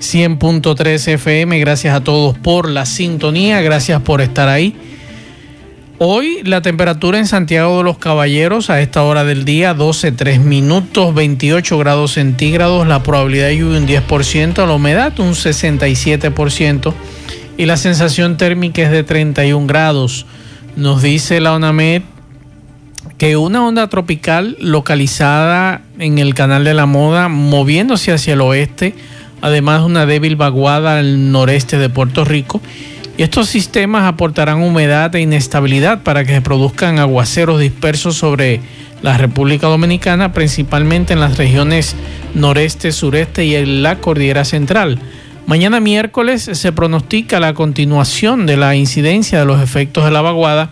100.3 FM. Gracias a todos por la sintonía, gracias por estar ahí. Hoy la temperatura en Santiago de los Caballeros a esta hora del día 12, 3 minutos, 28 grados centígrados, la probabilidad de lluvia un 10%, la humedad un 67% y la sensación térmica es de 31 grados. Nos dice la ONAMED que una onda tropical localizada en el canal de la moda moviéndose hacia el oeste, además de una débil vaguada al noreste de Puerto Rico, y estos sistemas aportarán humedad e inestabilidad para que se produzcan aguaceros dispersos sobre la República Dominicana, principalmente en las regiones noreste, sureste y en la cordillera central. Mañana miércoles se pronostica la continuación de la incidencia de los efectos de la vaguada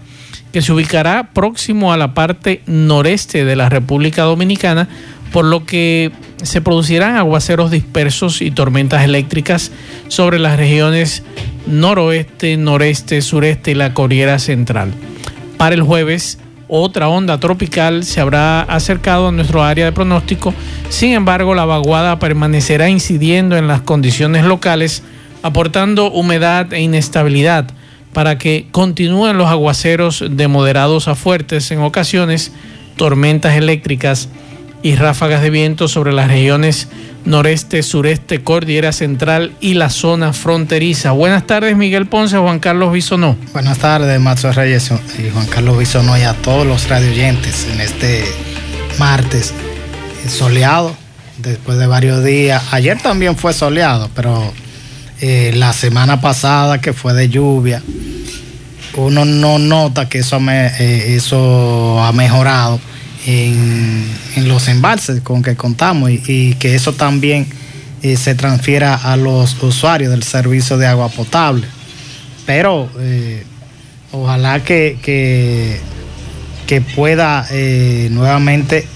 que se ubicará próximo a la parte noreste de la República Dominicana, por lo que se producirán aguaceros dispersos y tormentas eléctricas sobre las regiones noroeste, noreste, sureste y la cordillera central. Para el jueves, otra onda tropical se habrá acercado a nuestro área de pronóstico. Sin embargo, la vaguada permanecerá incidiendo en las condiciones locales, aportando humedad e inestabilidad para que continúen los aguaceros de moderados a fuertes en ocasiones, tormentas eléctricas y ráfagas de viento sobre las regiones noreste, sureste, cordillera central y la zona fronteriza. Buenas tardes, Miguel Ponce, Juan Carlos Bisonó. Buenas tardes, Macho Reyes y Juan Carlos Bisonó y a todos los radioyentes en este martes soleado, después de varios días. Ayer también fue soleado, pero eh, la semana pasada que fue de lluvia, uno no nota que eso, eh, eso ha mejorado en, en, los embalses con que contamos y, y que eso también eh, se transfiera a los usuarios del servicio de agua potable. Pero eh, ojalá que, que, que pueda eh, nuevamente,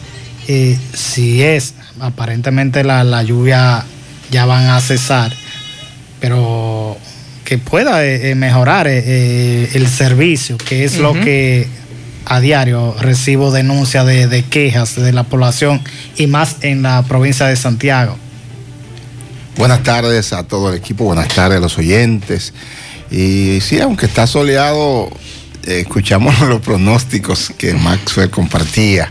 si es, aparentemente la, la, lluvia ya van a cesar, pero que pueda mejorar el servicio, que es uh -huh. lo que a diario recibo denuncias de, quejas de la población y más en la provincia de Santiago. Buenas tardes a todo el equipo, buenas tardes a los oyentes. Y sí, aunque está soleado, escuchamos los pronósticos que Maxwell compartía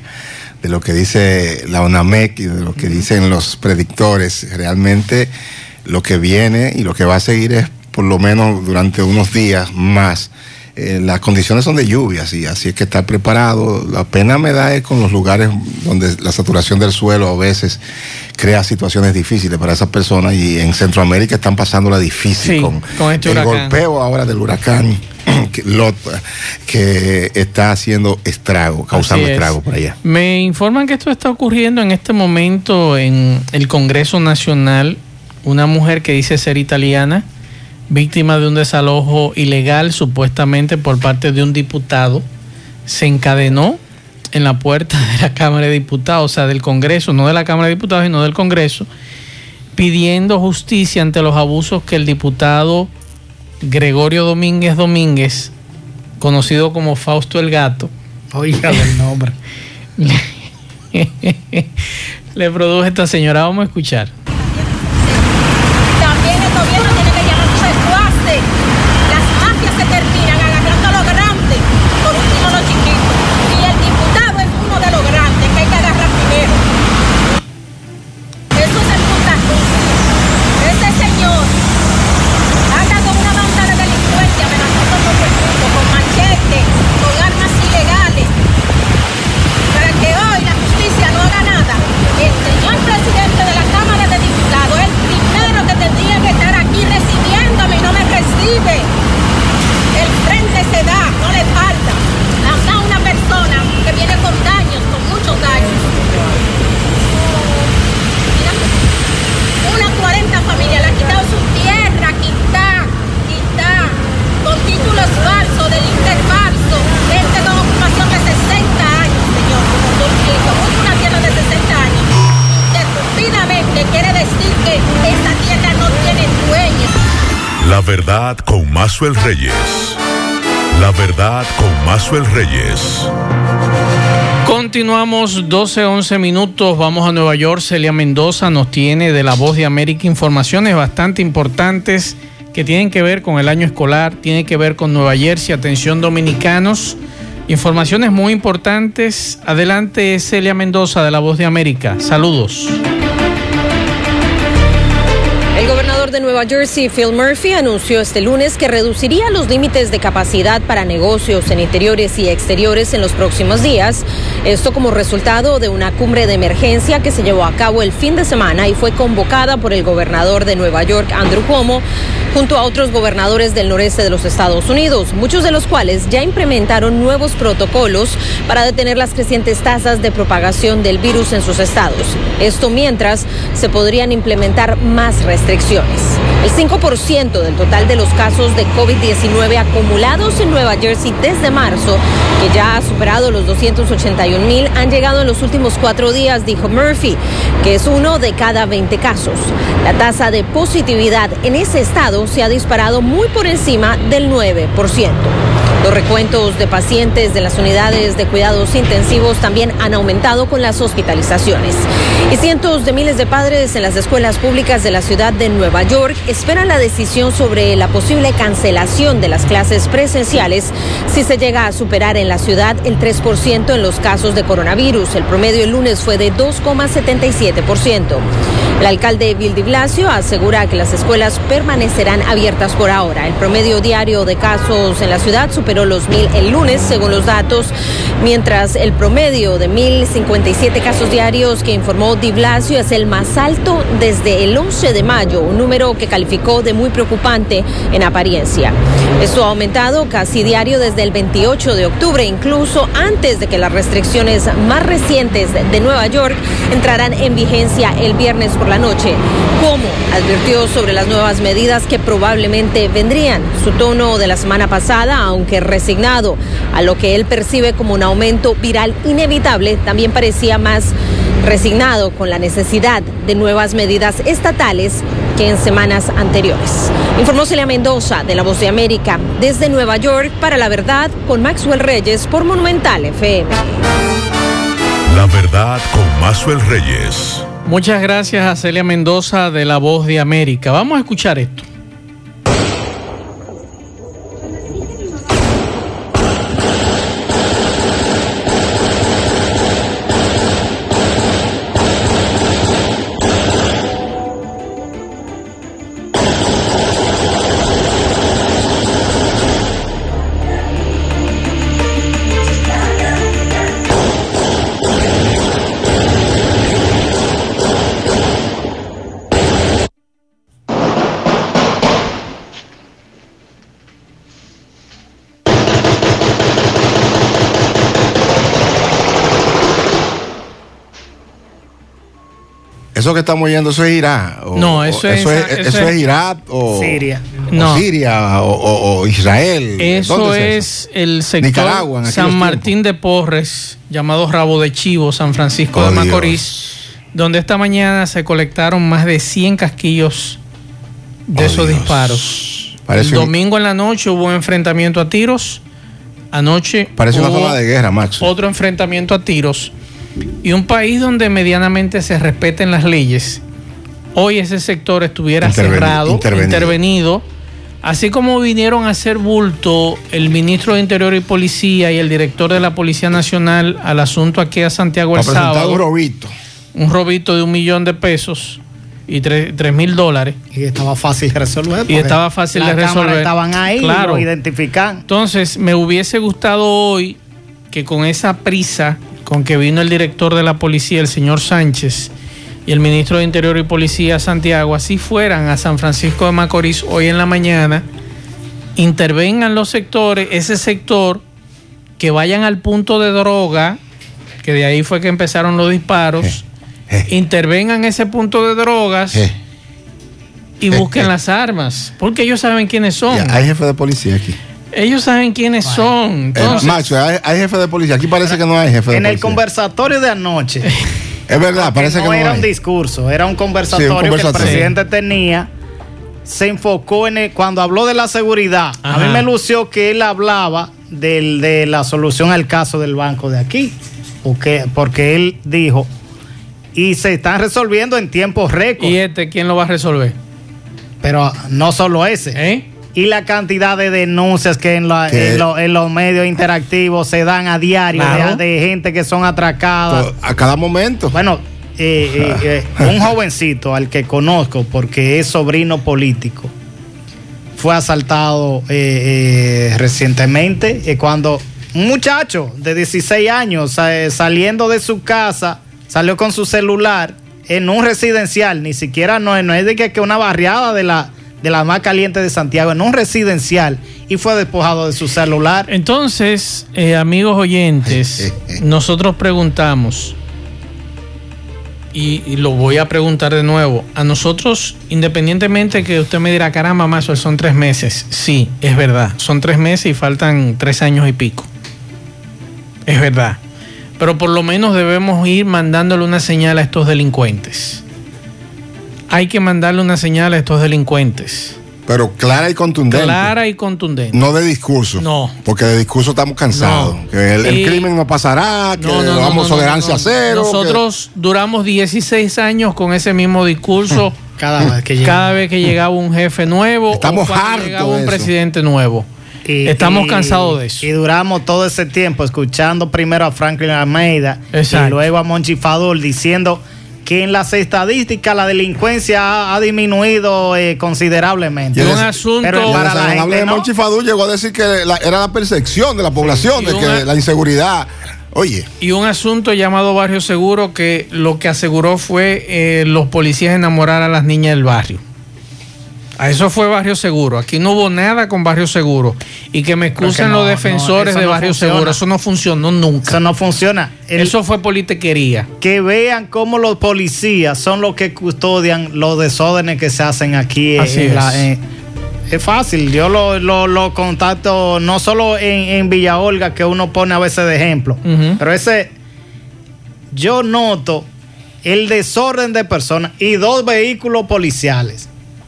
de lo que dice la ONAMEC y de lo que dicen los predictores. Realmente lo que viene y lo que va a seguir es por lo menos durante unos días más eh, las condiciones son de lluvias y así es que estar preparado. La pena me da es con los lugares donde la saturación del suelo a veces crea situaciones difíciles para esas personas y en Centroamérica están pasando la difícil sí, con, con este el huracán. golpeo ahora del huracán que, Lota, que está haciendo estrago, causando estrago por allá. Me informan que esto está ocurriendo en este momento en el Congreso Nacional. Una mujer que dice ser italiana víctima de un desalojo ilegal supuestamente por parte de un diputado, se encadenó en la puerta de la Cámara de Diputados, o sea, del Congreso, no de la Cámara de Diputados, sino del Congreso, pidiendo justicia ante los abusos que el diputado Gregorio Domínguez Domínguez, conocido como Fausto el Gato, oiga el nombre, le, produjo esta señora. Vamos a escuchar. Mazuel Reyes. La verdad con Mazuel Reyes. Continuamos 12, 11 minutos. Vamos a Nueva York. Celia Mendoza nos tiene de la Voz de América informaciones bastante importantes que tienen que ver con el año escolar, tienen que ver con Nueva Jersey. Atención, dominicanos. Informaciones muy importantes. Adelante, Celia Mendoza de la Voz de América. Saludos. De Nueva Jersey, Phil Murphy, anunció este lunes que reduciría los límites de capacidad para negocios en interiores y exteriores en los próximos días. Esto como resultado de una cumbre de emergencia que se llevó a cabo el fin de semana y fue convocada por el gobernador de Nueva York, Andrew Cuomo, junto a otros gobernadores del noreste de los Estados Unidos, muchos de los cuales ya implementaron nuevos protocolos para detener las crecientes tasas de propagación del virus en sus estados. Esto mientras se podrían implementar más restricciones. El 5% del total de los casos de COVID-19 acumulados en Nueva Jersey desde marzo, que ya ha superado los 281 mil, han llegado en los últimos cuatro días, dijo Murphy, que es uno de cada 20 casos. La tasa de positividad en ese estado se ha disparado muy por encima del 9%. Los recuentos de pacientes de las unidades de cuidados intensivos también han aumentado con las hospitalizaciones. Y cientos de miles de padres en las escuelas públicas de la ciudad de Nueva York esperan la decisión sobre la posible cancelación de las clases presenciales si se llega a superar en la ciudad el 3% en los casos de coronavirus. El promedio el lunes fue de 2,77%. El alcalde Bill de Blasio asegura que las escuelas permanecerán abiertas por ahora. El promedio diario de casos en la ciudad superó los mil el lunes, según los datos, mientras el promedio de 1.057 casos diarios que informó Di Blasio es el más alto desde el 11 de mayo, un número que calificó de muy preocupante en apariencia. Esto ha aumentado casi diario desde el 28 de octubre, incluso antes de que las restricciones más recientes de Nueva York entraran en vigencia el viernes por la noche. Como advirtió sobre las nuevas medidas que probablemente vendrían. Su tono de la semana pasada, aunque resignado a lo que él percibe como un aumento viral inevitable, también parecía más resignado con la necesidad de nuevas medidas estatales que en semanas anteriores. Informó Celia Mendoza de La Voz de América desde Nueva York para La Verdad con Maxwell Reyes por Monumental FM. La verdad con Mazuel Reyes. Muchas gracias a Celia Mendoza de La Voz de América. Vamos a escuchar esto. Eso que estamos oyendo, ¿eso es Irak? O- No, o- eso es- eso es, eso eso es- es Irak o Siria. o No. Siria o, o- o Israel. Eso ¿Dónde es, el sector Nicaragua, San Martín de Porres, llamado Rabo de Chivo, San Francisco Oh, de Macorís, donde esta mañana se colectaron más de 100 casquillos de Oh, esos Dios. disparos. Parece el un- domingo en la noche hubo un enfrentamiento a tiros. Anoche Parece una zona de guerra, Max. otro enfrentamiento a tiros. Y un país donde medianamente se respeten las leyes. Hoy ese sector estuviera Interveni- cerrado, intervenido. intervenido. Así como vinieron a hacer bulto el ministro de Interior y Policía y el director de la Policía Nacional al asunto aquí a Santiago el sábado, un robito. un robito de un millón de pesos y tres tres mil dólares. Y estaba fácil de resolver. porque estaba fácil de resolver. estaban ahí, Claro. lo identifican. Entonces, me hubiese gustado hoy que con esa prisa con que vino el director de la policía, el señor Sánchez, y el ministro de Interior y Policía, Santiago, así fueran a San Francisco de Macorís hoy en la mañana, intervengan los sectores, ese sector, que vayan al punto de droga, que de ahí fue que empezaron los disparos, Eh, eh. intervengan ese punto de drogas Eh, y eh, busquen eh. las armas, porque ellos saben quiénes son. ya, hay jefe de policía aquí. Ellos saben quiénes son. Eh, Entonces, Max, hay, hay jefe de policía. Aquí parece que no hay jefe de En el policía. conversatorio de anoche. Es verdad, parece no que no era hay. un discurso, era un conversatorio, Sí, un conversatorio. que el presidente tenía se enfocó en el- cuando habló de la seguridad. A mí me lució que él hablaba del- de la solución al caso del banco de aquí. Porque, porque él dijo, y se están resolviendo en tiempos récord. ¿Y este quién lo va a resolver? Pero no solo ese. ¿Eh? Y la cantidad de denuncias que en, la- Que- en lo- en los medios interactivos se dan a diario Claro. de, de gente que son atracadas. A cada momento. Bueno, eh, eh, eh, un jovencito al que conozco porque es sobrino político fue asaltado recientemente cuando un muchacho de 16 años sa- saliendo de su casa salió con su celular en un residencial, ni siquiera no, es- no es de que, que una barriada de la, de la más caliente de Santiago, en un residencial y fue despojado de su celular. Entonces, eh, amigos oyentes, nosotros preguntamos, y, y lo voy a preguntar de nuevo, a nosotros, independientemente que usted me dirá, caramba, Mazo, son tres meses, sí, es verdad, son tres meses y faltan tres años y pico, es verdad, pero por lo menos debemos ir mandándole una señal a estos delincuentes. Hay que mandarle una señal a estos delincuentes. Pero clara y contundente. Clara y contundente. No de discurso. No. Porque de discurso estamos cansados. No. Que el, crimen no pasará, que No, no, vamos no, no, tolerancia no. cero. que- Nosotros duramos 16 años con ese mismo discurso Cada vez que llega. cada vez que llegaba un jefe nuevo Estamos o hartos llegaba un eso. presidente nuevo. Y- Estamos y- cansados de eso. Y duramos todo ese tiempo escuchando primero a Franklin Almeida Exacto. y luego a Monchi Fadul diciendo que en las estadísticas la delincuencia ha, ha disminuido eh, considerablemente. Y un asunto- Pero para la gente de no. Monchi Fadul llegó a decir que la- era la percepción de la población, de que una- la inseguridad. Oye, Y un asunto llamado Barrio Seguro que lo que aseguró fue eh, los policías enamorar a las niñas del barrio. A eso fue Barrio Seguro. Aquí no hubo nada con Barrio Seguro. Y que me excusen no, los defensores no, de no Barrio funciona. Seguro. Eso no funcionó nunca. Eso no funciona. El- Eso fue politiquería. que vean cómo los policías son los que custodian los desórdenes que se hacen aquí. Así en la- es. en- es fácil, yo lo, lo- lo contacto no solo en, en Villa Olga, que uno pone a veces de ejemplo, pero ese, yo noto el desorden de personas y dos vehículos policiales.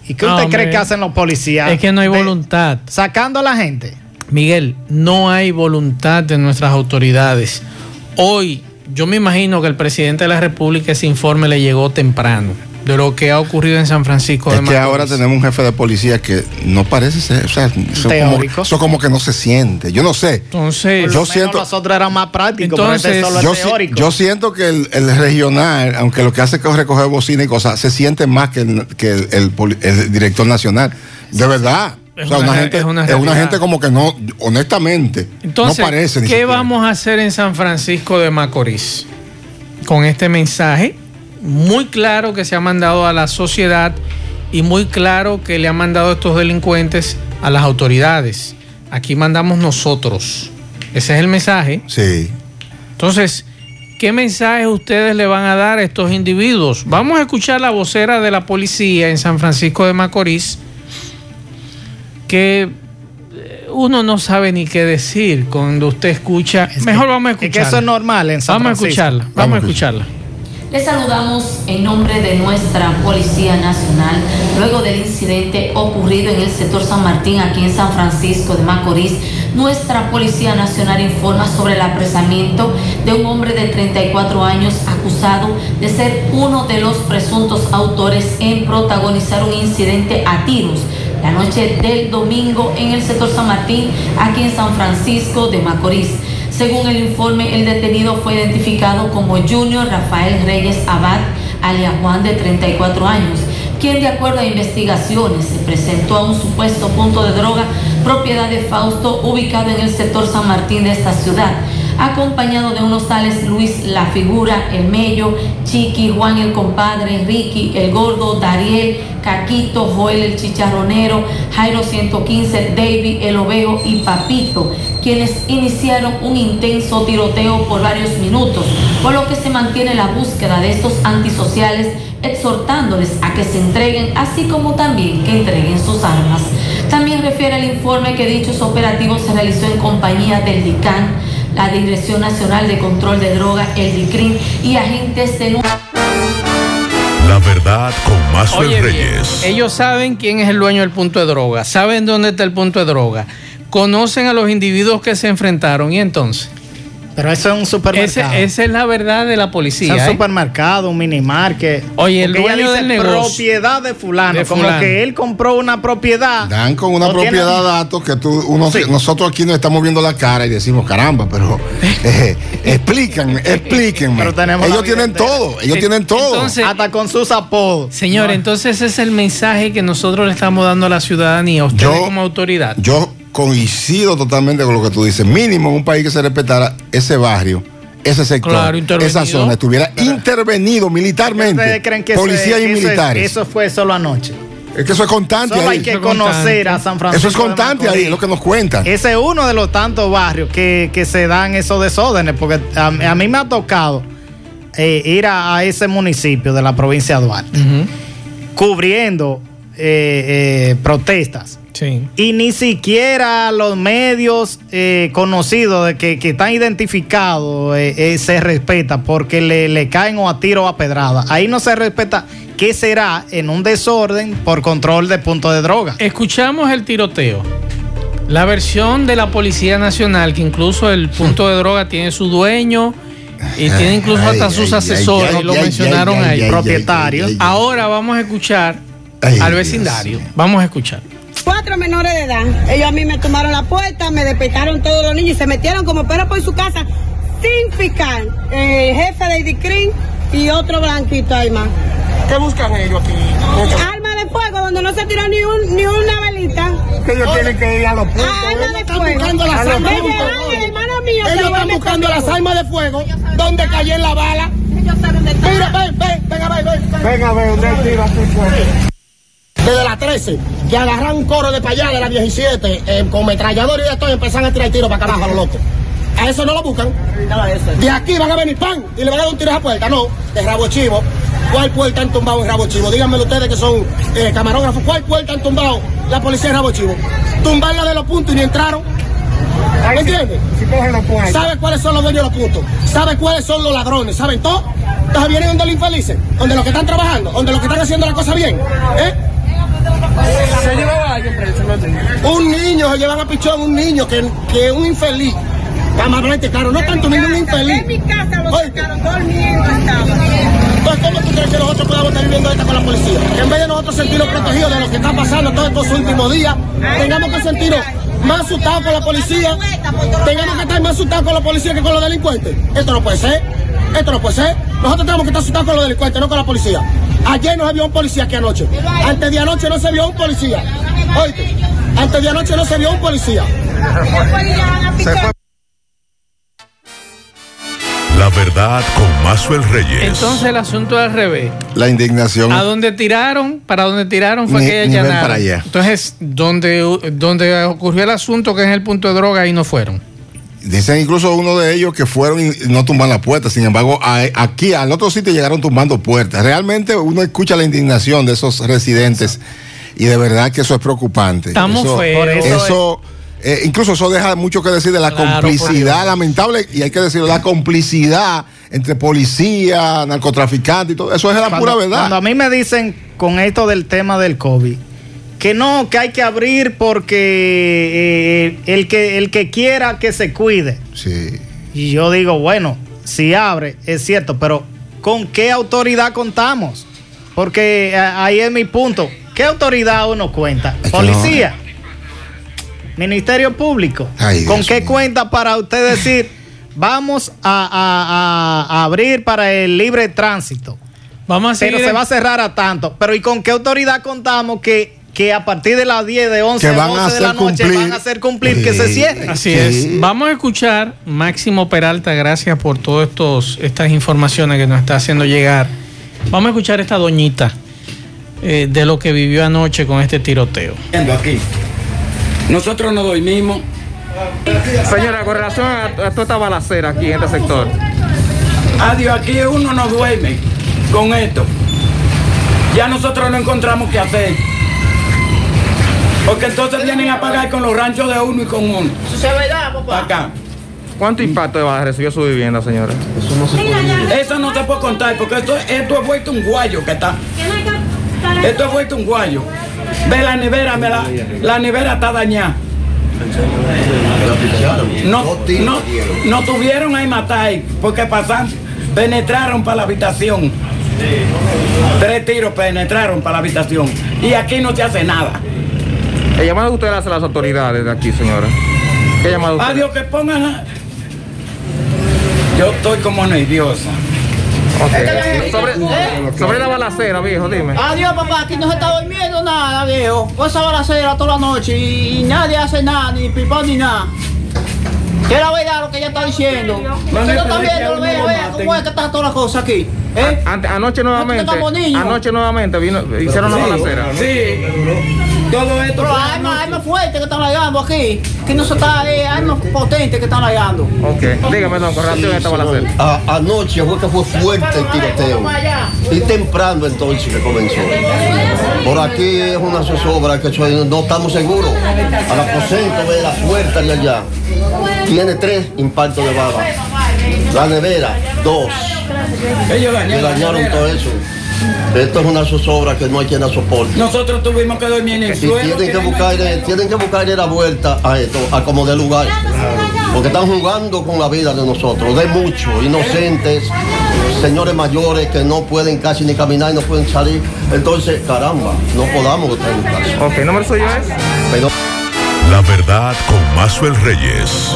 ¿Y qué usted cree que hacen los policías? Es que no hay De- voluntad. Sacando a la gente. Miguel, no hay voluntad de nuestras autoridades. Hoy, yo me imagino que el presidente de la República ese informe le llegó temprano de lo que ha ocurrido en San Francisco es de que Macorís. ahora tenemos un jefe de policía que no parece ser, o sea, eso como, Teórico. eso como que no se siente. Yo no sé. Entonces, Por Yo lo menos siento- los otros eran más prácticos, este Entonces, solo es Yo, si- teórico. yo siento que el, el regional, aunque lo que hace es recoger bocina y cosas, se siente más que el, que el, el poli- el director nacional. De verdad. Es o sea, una gente, es una es gente como que no, honestamente, entonces no parece. ¿qué vamos a hacer en San Francisco de Macorís? Con este mensaje muy claro que se ha mandado a la sociedad y muy claro que le han mandado estos delincuentes a las autoridades. Aquí mandamos nosotros. Ese es el mensaje. Sí. Entonces, ¿qué mensaje ustedes le van a dar a estos individuos? Vamos a escuchar la vocera de la policía en San Francisco de Macorís, que eh, uno no sabe ni qué decir cuando usted escucha. Es que- Mejor vamos a Es que escucharla. eso es normal en San Vamos a Francisco. escucharla, vamos, Vamos a a escucharla. Les saludamos en nombre de nuestra Policía Nacional luego del incidente ocurrido en el sector San Martín aquí en San Francisco de Macorís. Nuestra Policía Nacional informa sobre el apresamiento de un hombre de 34 años acusado de ser uno de los presuntos autores en protagonizar un incidente a tiros la noche del domingo en el sector San Martín aquí en San Francisco de Macorís. Según el informe, el detenido fue identificado como Junior Rafael Reyes Abad, alias Juan de 34 años, quien de acuerdo a investigaciones se presentó a un supuesto punto de droga propiedad de Fausto ubicado en el sector San Martín de esta ciudad, acompañado de unos tales Luis La Figura, El Mello, Chiqui, Juan el Compadre, Ricky, El Gordo, Dariel, Caquito, Joel el Chicharronero, Jairo 115, David, El Oveo y Papito, quienes iniciaron un intenso tiroteo por varios minutos, por lo que se mantiene la búsqueda de estos antisociales, exhortándoles a que se entreguen, así como también que entreguen sus armas. También refiere el informe que dichos operativos se realizó en compañía del DICAN, la Dirección Nacional de Control de Drogas, el DICRIN y agentes de... La verdad con bien, Reyes. ellos saben quién es el dueño del punto de droga, saben dónde está el punto de droga, conocen a los individuos que se enfrentaron y entonces. Pero eso es un Ese- supermercado. esa es la verdad de la Es policía. un ¿eh? supermercado, un minimarket. Oye, el ella dueño dice del negocio. propiedad de fulano. De como que él compró una propiedad. Dan con una o tiene- propiedad datos que tú, uno, Sí. nosotros aquí nos estamos viendo la cara y decimos, caramba, pero eh, explícanme, explíquenme. Pero tenemos ellos vida tienen entera. todo, ellos Eh, tienen todo. entonces- Hasta con sus apodos. Señor, No. entonces ese es el mensaje que nosotros le estamos dando a la ciudadanía, a ustedes Yo- como autoridad. Yo coincido totalmente con lo que tú dices. Mínimo en un país que se respetara ese barrio, ese sector, Claro, esa zona, estuviera intervenido militarmente. ¿Ustedes creen que policía y eso es- militares. Eso, fue solo anoche. es que eso es constante Solo ahí. hay que conocer a San Francisco. Eso es de constante ahí, Macorís. es lo que nos cuentan. Ese es uno de los tantos barrios que, que se dan esos desórdenes, porque a, a mí me ha tocado eh, ir a, a ese municipio de la provincia de Duarte, cubriendo eh, eh, protestas. Sí. Y ni siquiera los medios eh, conocidos de que, que están identificados eh, eh, se respeta porque le, le caen o a tiro o a pedrada. Ahí no se respeta qué será en un desorden por control de punto de droga. Escuchamos el tiroteo. La versión de la Policía Nacional, que incluso el punto de droga tiene su dueño y tiene incluso Ay, hasta sus ay, asesores, ay, lo ay, mencionaron ay, ahí. ay, ay, propietarios. ay, ay, ay. Ahora vamos a escuchar Ay, al Dios vecindario. Vamos a escuchar. Cuatro menores de edad. Ellos a mí me tomaron la puerta, me despertaron todos los niños y se metieron como perros por su casa sin picar. El jefe de IDICRIN y otro blanquito ahí más. ¿Qué buscan ellos aquí? Arma de fuego donde no se tiró ni, un, ni una velita. Que ellos tienen que ir a los puntos. Ah, arma Ellos de están fuego. buscando las armas. mío. se Ellos lo están buscando las armas de fuego. ¿Dónde cayó la bala? Ellos saben de. Mira, ven, ven, ven a ver, ven. Ven a ver, ¿dónde tira su fuego? Desde las 13, que agarran un coro de para allá de la 17, eh, con metrallador y de todo, y empiezan a tirar tiros para carajo a los locos. A eso no lo buscan. De aquí van a venir pan y le van a dar un tiro a esa puerta. No, de rabo chivo. ¿Cuál puerta han tumbado en rabo chivo? Díganmelo ustedes que son eh, camarógrafos. ¿Cuál puerta han tumbado la policía en rabo chivo? Tumbarla de los puntos y ni entraron. ¿Me entiendes? ¿Sabe cuáles son los dueños de los puntos? ¿Sabe cuáles son los ladrones? ¿Saben todo? Entonces vienen donde los infelices, donde los que están trabajando, donde los que están haciendo la cosa bien. ¿Eh? ¿Se llevaba alguien preso? No. Un niño, se llevan a pichón un niño que, que un infeliz. Camaramente, claro, no tanto niño, un infeliz. En mi casa lo sacaron durmiendo estaba. Entonces, ¿cómo tú crees que nosotros podamos estar viviendo esta con la policía? Que en vez de nosotros sentirnos protegidos de lo que está pasando todos estos últimos días, tengamos que sentirnos más asustados con la policía, tengamos que estar más asustados con la policía que con los delincuentes. Esto no puede ser, esto no puede ser. Nosotros tenemos que estar asustados con los delincuentes, no con la policía. Ayer no se vio un policía aquí anoche. Antes de anoche no se vio un policía. Oíste, antes de anoche no se vio un policía. La verdad con Mazuel Reyes. Entonces el asunto es al revés. La indignación. A donde tiraron, para donde tiraron fue Ni- que allanaron. para allá. Entonces, donde, donde ocurrió el asunto, que es el punto de droga, ahí no fueron. Dicen incluso uno de ellos que fueron y no tumban la puerta. Sin embargo, a- aquí al otro sitio llegaron tumbando puertas. Realmente uno escucha la indignación de esos residentes y de verdad que eso es preocupante. Estamos eso, feos. Por eso eh, incluso eso deja mucho que decir de la Claro, complicidad lamentable y hay que decirlo, la complicidad entre policía, narcotraficantes y todo. Eso es la Cuando- pura verdad. Cuando a mí me dicen con esto del tema del COVID, que no, que hay que abrir porque eh, el, que, el que quiera que se cuide. Sí. Y yo digo, bueno, si abre, es cierto, pero ¿con qué autoridad contamos? Porque eh, ahí es mi punto. ¿Qué autoridad uno cuenta? ¿Policía? ¿Ministerio Público? Ay, ¿Con Dios qué mío. cuenta para usted decir, vamos a, a- a- a abrir para el libre tránsito? Vamos a seguir. Pero se va a cerrar a tanto. Pero ¿y con qué autoridad contamos que, que a partir de las 10, de 11 Que a van 12 a de la noche cumplir. van a hacer cumplir que se cierre? Así Sí. es. Vamos a escuchar Máximo Peralta, gracias por todas estas informaciones que nos está haciendo llegar. Vamos a escuchar esta doñita eh, de lo que vivió anoche con este tiroteo. aquí. Nosotros no dormimos. Señora, con relación a, toda esta balacera aquí en este sector. Adiós, aquí uno no duerme con esto. Ya nosotros no encontramos qué hacer. Porque entonces vienen a pagar con los ranchos de uno y con uno. Eso es verdad, papá. Acá. ¿Cuánto impacto de baja recibió su vivienda, señora? Eso no se puede Eso no se puede contar porque esto, esto es vuelto un guayo que está. Esto es vuelto un guayo. Ve la nevera, ve la, la nevera está dañada. No, no, no tuvieron ahí matar porque pasan, penetraron para la habitación. Tres tiros penetraron para la habitación. Y aquí no se hace nada. ¿Qué llamado usted hace a las autoridades de aquí, señora? ¿Qué llamado usted? Adiós, que pongan. a- Yo estoy como nerviosa. Sobre, sobre la balacera, viejo, dime. Adiós, papá, aquí no se está durmiendo nada, viejo. Pues esa balacera toda la noche y, y nadie hace nada, ni pipón ni nada. ¿Qué es la verdad lo que ella está diciendo? Usted no está viendo, vea, vea cómo es que está toda la cosa aquí. ¿eh? Ante- anoche nuevamente, anoche nuevamente vino, hicieron una Sí, balacera. Sí. Todo esto. Pero hay más, hay más fuertes que están llegando aquí. Aquí no se está, eh, hay más potentes que están llegando. Ok, dígame, don, con relación a esta balacera. A- anoche fue que fue fuerte el tiroteo. Y temprano entonces que comenzó. Por aquí es una zozobra que soy- no estamos seguros. Al aposento de la puerta de allá. Tiene tres impactos de bala. La nevera, dos. Ellos dañaron dañaron todo eso. Esto es una zozobra que no hay quien la soporte. Nosotros tuvimos que dormir en el Y suelo. tienen que buscar, tienen que buscarle la vuelta a esto, a como de lugar. Porque están jugando con la vida de nosotros, de muchos, inocentes, señores mayores que no pueden casi ni caminar y no pueden salir. Entonces, caramba, no podamos estar en casa. Ok, número suyo es. Pero La verdad con Mazuel Reyes.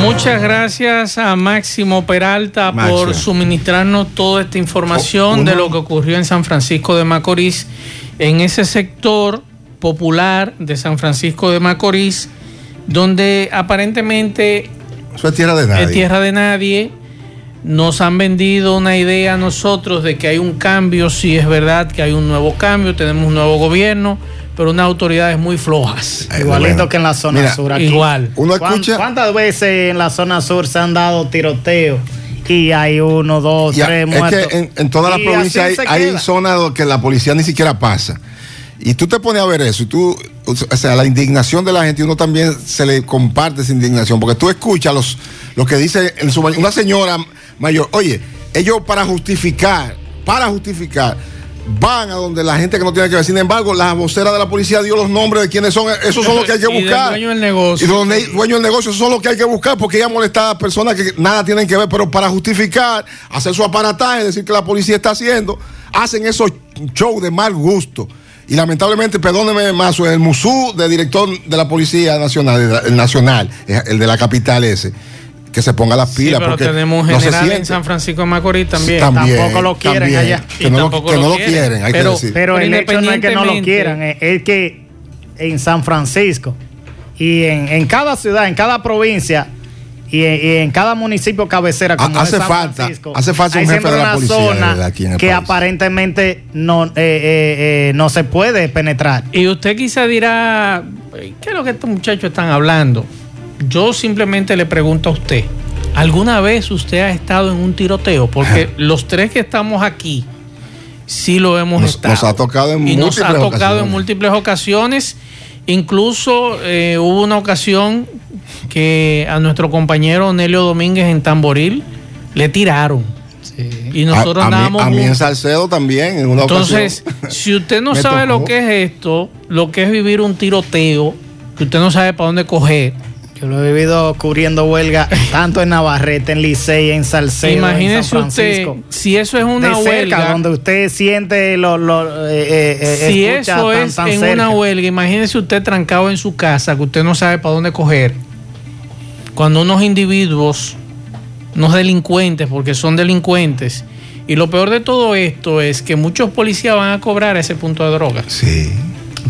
Muchas gracias a Máximo Peralta por suministrarnos toda esta información Uno- de lo que ocurrió en San Francisco de Macorís, en ese sector popular de San Francisco de Macorís, donde aparentemente Eso es tierra de nadie. es tierra de nadie. Nos han vendido una idea a nosotros de que hay un cambio, sí es verdad que hay un nuevo cambio, tenemos un nuevo gobierno, pero unas autoridades muy flojas. Igualito que en la zona Mira, sur aquí. igual. Uno ¿Cuán- escucha- ¿Cuántas veces en la zona sur se han dado tiroteos? Y hay uno, dos, Ya, tres es muertos. que en, en todas las Y provincias hay, zonas donde que la policía ni siquiera pasa. Y tú te pones a ver eso, y tú, o sea, la indignación de la gente, y uno también se le comparte esa indignación, porque tú escuchas los, lo que dice en su- una señora mayor, oye, ellos para justificar, para justificar, van a donde la gente que no tiene que ver. Sin embargo, la vocera de la policía dio los nombres de quiénes son, esos son los que hay que Y del buscar. dueño del negocio. Y de donde hay dueño del negocio, esos son los que hay que buscar, porque ella molesta a personas que nada tienen que ver, pero para justificar, hacer su aparataje, decir que la policía está haciendo, hacen esos shows de mal gusto. Y lamentablemente, perdóneme más, el Musú de director de la Policía Nacional, el nacional, el de la capital ese, que se ponga las Sí, pilas. pero porque tenemos un no general en. San Francisco de Macorís también. También, Tampoco lo quieren también. allá. Que no, lo, tampoco que lo no lo quieren. quieren, hay Pero- que decir. Pero el hecho no es que no lo quieran, es, que en San Francisco y en, en cada ciudad, en cada provincia y en, y en cada municipio cabecera como hace San falta- Francisco, hace falta un jefe de la una policía zona de aquí en el que país. aparentemente no, eh, eh, eh, no se puede penetrar. Y usted quizá dirá, ¿qué es lo que estos muchachos están hablando? Yo simplemente le pregunto a usted, ¿alguna vez usted ha estado en un tiroteo? Porque los tres que estamos aquí, sí lo hemos Nos- estado. nos ha tocado en y nos ha múltiples tocado en ocasiones. múltiples ocasiones. Incluso eh, hubo una ocasión que a nuestro compañero Nelio Domínguez en Tamboril le tiraron. Y nosotros a, a mí, andábamos a mí en. Salcedo también, en una Entonces, ocasión. si usted no sabe lo que es esto, lo que es vivir un tiroteo, que usted no sabe para dónde coger. Yo lo he vivido cubriendo huelga tanto en Navarrete, en Licey, en Salcedo, en Imagínese San usted, Francisco. si eso es una de cerca, huelga, donde usted siente lo, lo, eh, eh, eh, si escucha eso tan- es tan en cerca. una huelga, imagínese usted trancado en su casa, que usted no sabe para dónde coger. Cuando unos individuos, unos delincuentes, porque son delincuentes, y lo peor de todo esto es que muchos policías van a cobrar ese punto de droga. Sí.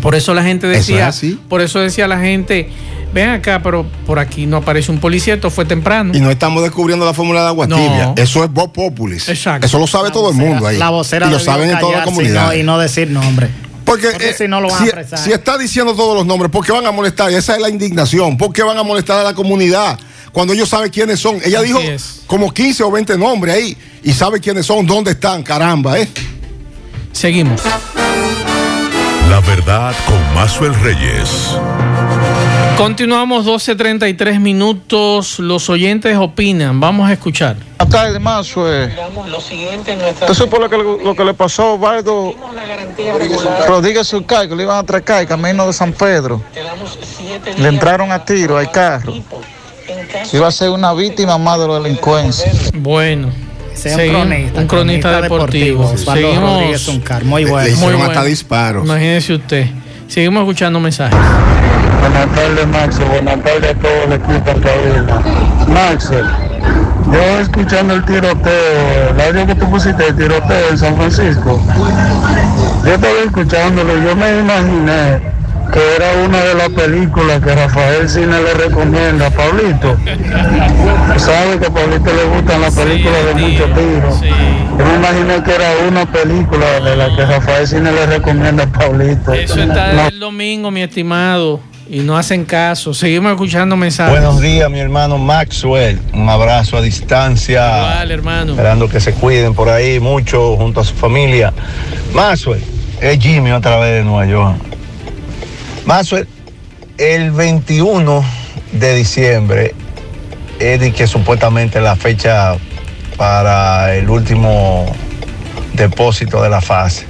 Por eso la gente Eso decía, es así. por eso decía la gente, ven acá, pero por aquí no aparece un policía, esto fue temprano. Y no estamos descubriendo la fórmula de agua No. tibia. Eso es Voz Populis. Exacto. Eso lo sabe todo el mundo ahí. La vocera y lo saben en toda la y comunidad. no- y no decir nombre. Porque, Porque eh, si no lo van si, a apresar. si está diciendo todos los nombres, ¿por qué van a molestar? Y esa es la indignación. ¿Por qué van a molestar a la comunidad? Cuando ellos saben quiénes son. Ella Así dijo es. como 15 o 20 nombres ahí. Y sabe quiénes son, dónde están, caramba, ¿eh? Seguimos. La verdad con Mazuel Reyes. Continuamos 12.33 minutos. Los oyentes opinan. Vamos a escuchar. Buenas tardes, Mazue. Eso por lo que, lo que le pasó a Osvaldo Rodríguez Surcay, que le iban a atracar camino de San Pedro. Le entraron a tiro al carro. Iba a ser una víctima más de la delincuencia. Bueno. Sea un Seguimos- cronista, un cronista cronista deportivo. deportivo, Osvaldo Seguimos- Rodríguez Zuncar, muy Le- bueno. le hicieron Muy hasta disparos. Imagínese usted. Seguimos escuchando mensajes. Buenas tardes, Max. Buenas tardes a todo el equipo en cabina. Max, yo escuchando el tiroteo, el audio que tú pusiste, el tiroteo en San Francisco, yo estaba escuchándolo, yo me imaginé que era una de las películas que Rafael Cine le recomienda a Pablito. Sabe que a Pablito le gustan las películas de muchos tiros. Yo me imaginé que era una película de la que Rafael Cine le recomienda a Pablito. Eso está No. el domingo, mi estimado. Y no hacen caso. Seguimos escuchando mensajes. Buenos días, mi hermano Maxwell. Un abrazo a distancia. Igual, hermano. Esperando que se cuiden por ahí mucho junto a su familia. Maxwell, es Jimmy otra vez de Nueva York. Maxwell, el 21 de diciembre es de que supuestamente la fecha para el último depósito de la fase.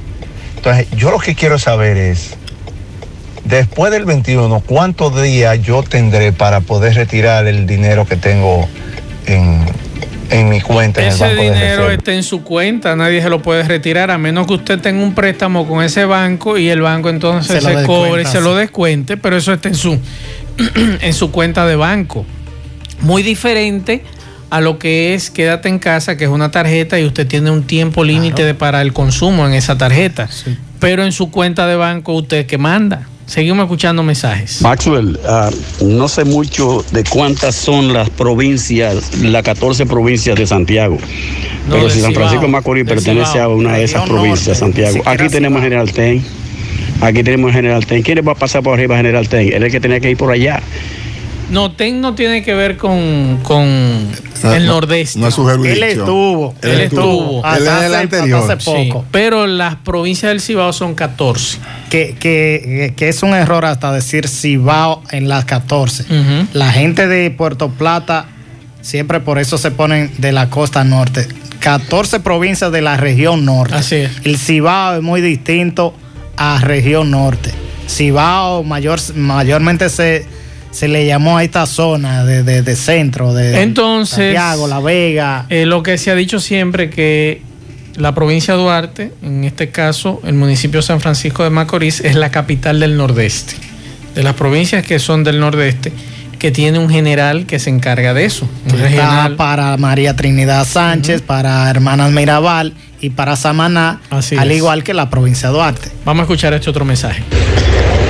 Entonces, yo lo que quiero saber es, después del 21, ¿cuántos días yo tendré para poder retirar el dinero que tengo en, en mi cuenta en el Ese banco dinero está en su cuenta, nadie se lo puede retirar a menos que usted tenga un préstamo con ese banco y el banco entonces Se cobre y descuenta, se lo descuente, pero eso está en su en su cuenta de banco. Muy diferente a lo que es quédate en casa, que es una tarjeta y usted tiene un tiempo límite de para el consumo en esa tarjeta. Pero en su cuenta de banco usted que manda. Seguimos escuchando mensajes. Maxwell, ah, no sé mucho de cuántas son las provincias, las 14 provincias de Santiago. No, pero si San Francisco de Macorís pertenece Cibao, a una de esas provincias, norte, Santiago. Aquí tenemos General Ten. Aquí tenemos General Ten. ¿Quién le va a pasar por arriba a General Ten? Él es el que tenía que ir por allá. No, TEN no tiene que ver con, con el nordeste. No es su jurisdicción. Él estuvo. Él estuvo. Hasta Él es el hace- anterior. hasta hace poco. Sí, pero las provincias del Cibao son 14. Que, que, que es un error hasta decir Cibao en las 14. Ujú. La gente de Puerto Plata siempre por eso se ponen de la costa norte. 14 provincias de la región norte. Así es. El Cibao es muy distinto a región norte. Cibao mayor, mayormente se, se le llamó a esta zona de, de- de centro, de Entonces, Santiago, La Vega. Eh, lo que se ha dicho siempre que la provincia de Duarte, en este caso el municipio de San Francisco de Macorís, es la capital del nordeste. De las provincias que son del nordeste, que tiene un general que se encarga de eso. Un está para María Trinidad Sánchez, para Hermanas Mirabal y para Samaná, Así al es. igual que la provincia de Duarte. Vamos a escuchar este otro mensaje.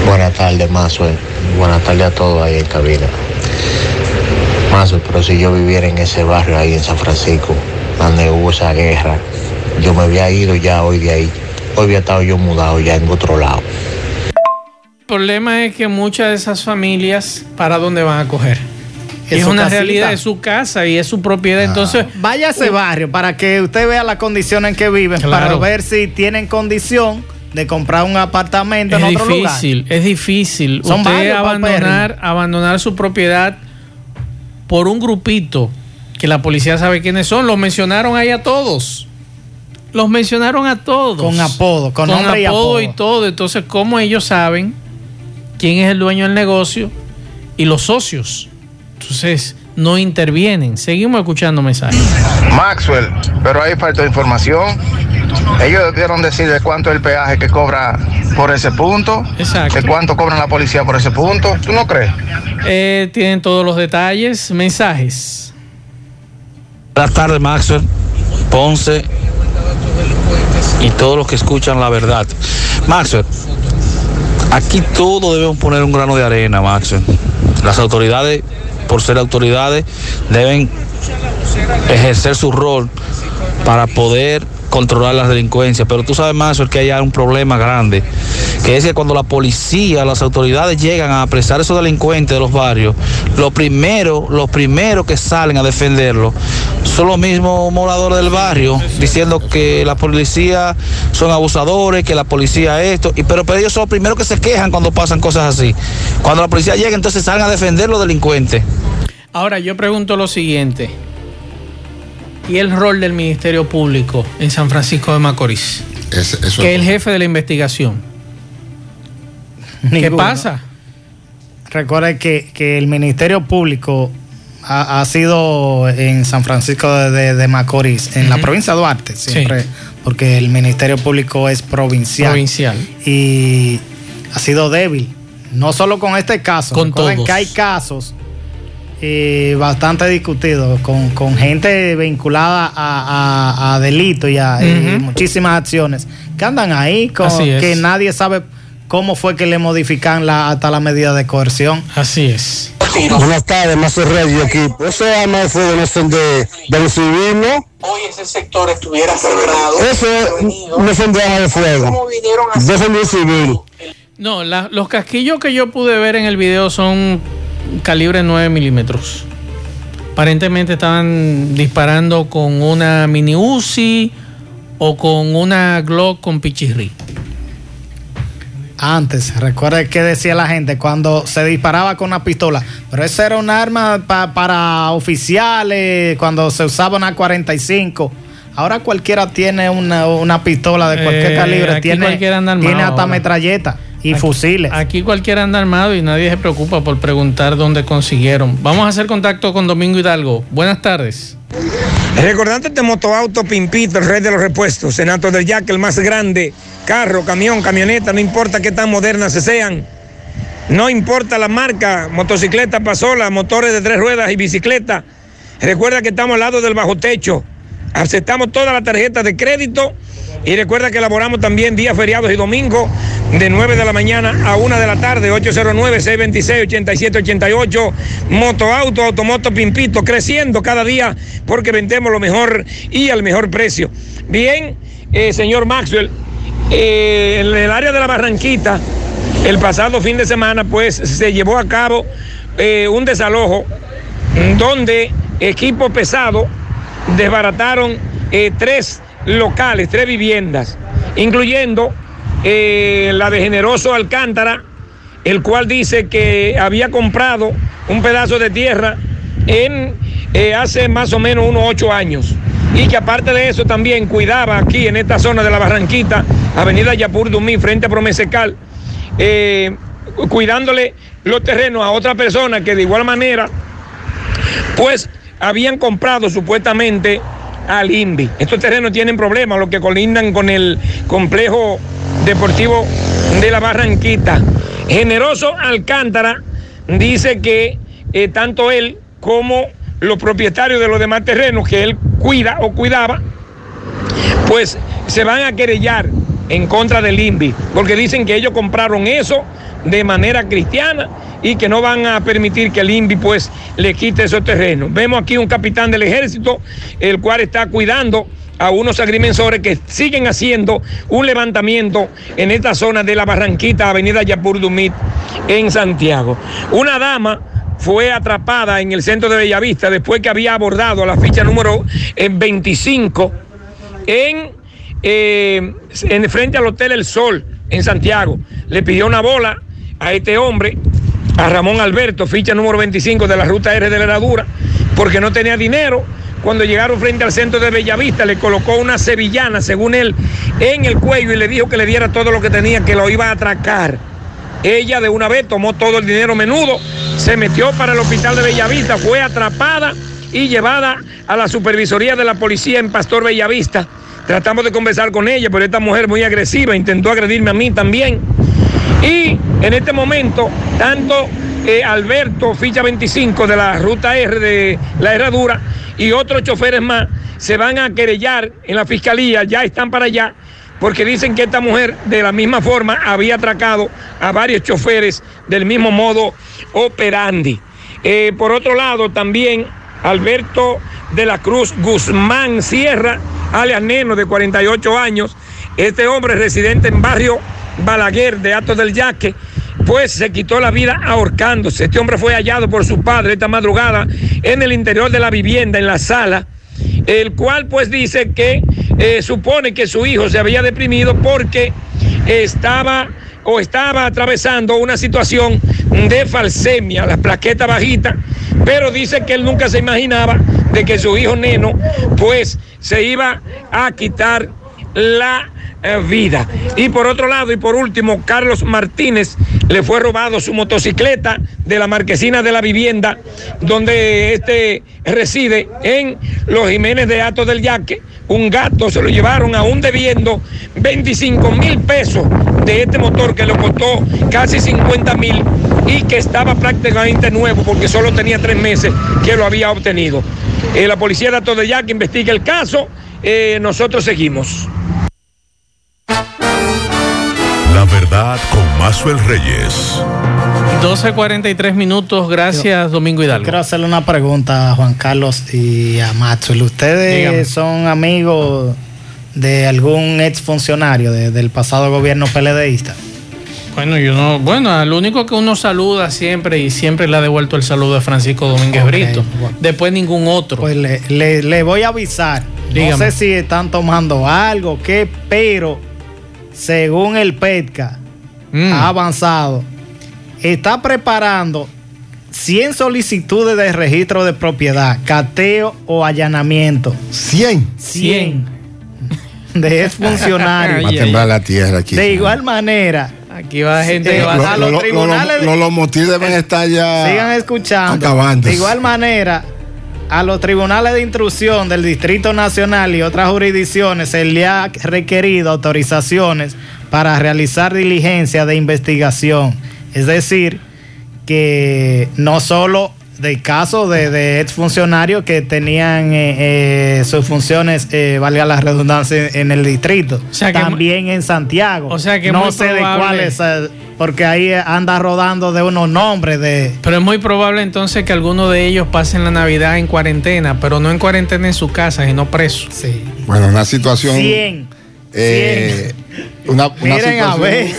Buenas tardes, Mazue. Buenas tardes a todos ahí en cabina. Mazue, pero si yo viviera en ese barrio ahí en San Francisco, donde hubo esa guerra, yo me había ido ya hoy de ahí. Hoy había estado yo mudado ya en otro lado. El problema es que muchas de esas familias, ¿para dónde van a coger? Es una casita. realidad, es su casa y es su propiedad. Entonces, Vaya a ese barrio para que usted vea las condiciones en que viven, Claro. para ver si tienen condición de comprar un apartamento es en otro lugar. difícil, es difícil. Son Usted abandonar, abandonar su propiedad por un grupito que la policía sabe quiénes son. Los mencionaron ahí a todos. Los mencionaron a todos. Con apodo, con nombre y apodo y apodo. todo. Entonces, ¿cómo ellos saben quién es el dueño del negocio y los socios? Entonces, no intervienen. Seguimos escuchando mensajes. Maxwell, pero ahí falta información. Ellos debieron decir de cuánto es el peaje que cobra por ese punto, Exacto. de cuánto cobran la policía por ese punto. ¿Tú no crees? Eh, tienen todos los detalles, mensajes. Buenas tardes, Maxwell, Ponce y todos los que escuchan la verdad. Maxwell, aquí todo debemos poner un grano de arena, Maxwell. Las autoridades, por ser autoridades, deben ejercer su rol para poder controlar la delincuencia, pero tú sabes más que hay un problema grande, que es que cuando la policía, las autoridades llegan a apresar a esos delincuentes de los barrios, lo primero, los primeros que salen a defenderlo son los mismos moradores del barrio, diciendo que la policía son abusadores, que la policía esto, y pero, pero ellos son los primeros que se quejan cuando pasan cosas así. Cuando la policía llega, entonces salen a defender los delincuentes. Ahora yo pregunto lo siguiente. ¿Y el rol del Ministerio Público en San Francisco de Macorís? Es- eso que es- el jefe de la investigación. ¿Qué pasa? Recuerde que, que el Ministerio Público ha, ha sido en San Francisco de, de- de Macorís, en la provincia de Duarte, siempre, porque el Ministerio Público es provincial. Provincial. Y ha sido débil, no solo con este caso, Con todos. que hay casos eh, bastante discutidos con, con gente vinculada a, a- a delitos y a y muchísimas acciones que andan ahí, con, es. que nadie sabe cómo fue que le modifican la, hasta la medida de coerción. Así es. Buenas tardes, Mazo Reyes, equipo. Eso es arma de fuego no son de, de los civiles. hoy ese sector estuviera cerrado. Eso es- no son de arma de fuego. ¿Cómo vinieron a civil. No, la- los casquillos que yo pude ver en el video son calibre 9 milímetros. Aparentemente estaban disparando con una mini Uzi o con una Glock con pichirri. Antes, recuerde que decía la gente cuando se disparaba con una pistola, pero eso era un arma pa- para oficiales, cuando se usaba una 45. Ahora cualquiera tiene una, una pistola de cualquier Eh, calibre, tiene, tiene hasta ahora. metralleta y fusiles. Aquí cualquiera anda armado y nadie se preocupa por preguntar dónde consiguieron. Vamos a hacer contacto con Domingo Hidalgo. Buenas tardes. Recordándote este Motoauto Pimpito, el rey de los repuestos, Senato del Yaque, el más grande, carro, camión, camioneta, no importa qué tan modernas se sean, no importa la marca, motocicleta, pasola, motores de tres ruedas y bicicleta. Recuerda que estamos al lado del bajo techo, aceptamos todas las tarjetas de crédito y recuerda que elaboramos también días feriados y domingos de 9 de la mañana a 1 de la tarde, 809-626-8788. Motoauto, Automoto Pimpito, creciendo cada día porque vendemos lo mejor y al mejor precio. Bien, eh, señor Maxwell, eh, en el área de la Barranquita, el pasado fin de semana, pues se llevó a cabo eh, un desalojo donde equipo pesado desbarataron tres locales, tres viviendas, incluyendo eh, la de Generoso Alcántara, el cual dice que había comprado un pedazo de tierra en eh, hace más o menos unos ocho años. Y que aparte de eso también cuidaba aquí en esta zona de la Barranquita, Avenida Yapur Dumí, frente a Promesecal, eh, cuidándole los terrenos a otra persona que de igual manera, pues habían comprado supuestamente al INVI. Estos terrenos tienen problemas, los que colindan con el complejo deportivo de la Barranquita. Generoso Alcántara dice que eh, tanto él como los propietarios de los demás terrenos que él cuida o cuidaba, pues se van a querellar en contra del INVI, porque dicen que ellos compraron eso de manera cristiana y que no van a permitir que el INVI pues le quite esos terrenos. Vemos aquí un capitán del ejército, el cual está cuidando a unos agrimensores que siguen haciendo un levantamiento en esta zona de la Barranquita, Avenida Yapur Dumit, en Santiago. Una dama fue atrapada en el centro de Bellavista después que había abordado la ficha número eh, 25 en, eh, en frente al Hotel El Sol en Santiago. Le pidió una bola a este hombre, a Ramón Alberto, ficha número 25 de la ruta R de la Herradura, porque no tenía dinero. Cuando llegaron frente al centro de Bellavista, le colocó una sevillana, según él, en el cuello y le dijo que le diera todo lo que tenía, que lo iba a atracar. Ella de una vez tomó todo el dinero menudo, se metió para el hospital de Bellavista, fue atrapada y llevada a la supervisoría de la policía en Pastor Bellavista. Tratamos de conversar con ella, pero esta mujer muy agresiva intentó agredirme a mí también. Y en este momento, tanto eh, Alberto, ficha 25 de la ruta R de la Herradura, y otros choferes más se van a querellar en la fiscalía, ya están para allá, porque dicen que esta mujer de la misma forma había atracado a varios choferes del mismo modo operandi. Eh, por otro lado, también Alberto de la Cruz Guzmán Sierra alias Neno, de 48 años. Este hombre residente en barrio Balaguer de Atos del Yaque, pues se quitó la vida ahorcándose. Este hombre fue hallado por su padre esta madrugada en el interior de la vivienda, en la sala, el cual pues dice que eh, supone que su hijo se había deprimido porque estaba o estaba atravesando una situación de falsemia, las plaquetas bajitas, pero dice que él nunca se imaginaba de que su hijo Neno pues se iba a quitar la vida. Y por otro lado, y por último, Carlos Martínez le fue robado su motocicleta de la marquesina de la vivienda donde este reside en Los Jiménez de Ato del Yaque. Un gato se lo llevaron aún debiendo 25 mil pesos de este motor que le costó casi 50 mil y que estaba prácticamente nuevo porque solo tenía tres meses que lo había obtenido. Eh, la policía de Ato del Yaque investiga el caso. Eh, nosotros seguimos. La verdad con Mazuel Reyes. 12.43 minutos, gracias Domingo Hidalgo. Quiero hacerle una pregunta a Juan Carlos y a Maxwell. ¿Ustedes Dígame. son amigos de algún exfuncionario de- del pasado gobierno PLDista? Bueno, yo no, bueno, al único que uno saluda siempre y siempre le ha devuelto el saludo a Francisco Domínguez Brito. Después ningún otro. Pues le, le- le voy a avisar. Dígame. No sé si están tomando algo, qué, pero según el PETCA Mm. ha avanzado, está preparando 100 solicitudes de registro de propiedad, cateo o allanamiento. 100. 100 de exfuncionarios. Va a temblar la tierra aquí. De igual manera, Aquí va gente Eh, que va lo- a lo- los tribunales de- Los lomotil deben estar ya. sigan escuchando. acabándose. De igual manera, a los tribunales de instrucción del Distrito Nacional y otras jurisdicciones se le ha requerido autorizaciones para realizar diligencia de investigación. Es decir, que no solo de casos de, de exfuncionarios que tenían eh, eh, sus funciones, eh, valga la redundancia, en el distrito, sea que- también en Santiago. O sea que no sé de cuáles, eh, porque ahí anda rodando de unos nombres de... Pero es muy probable entonces que alguno de ellos pasen la Navidad en cuarentena, pero no en cuarentena en su casa, sino preso. Sí. Bueno, una situación. 100. eh, una, una Miren a situación, ver.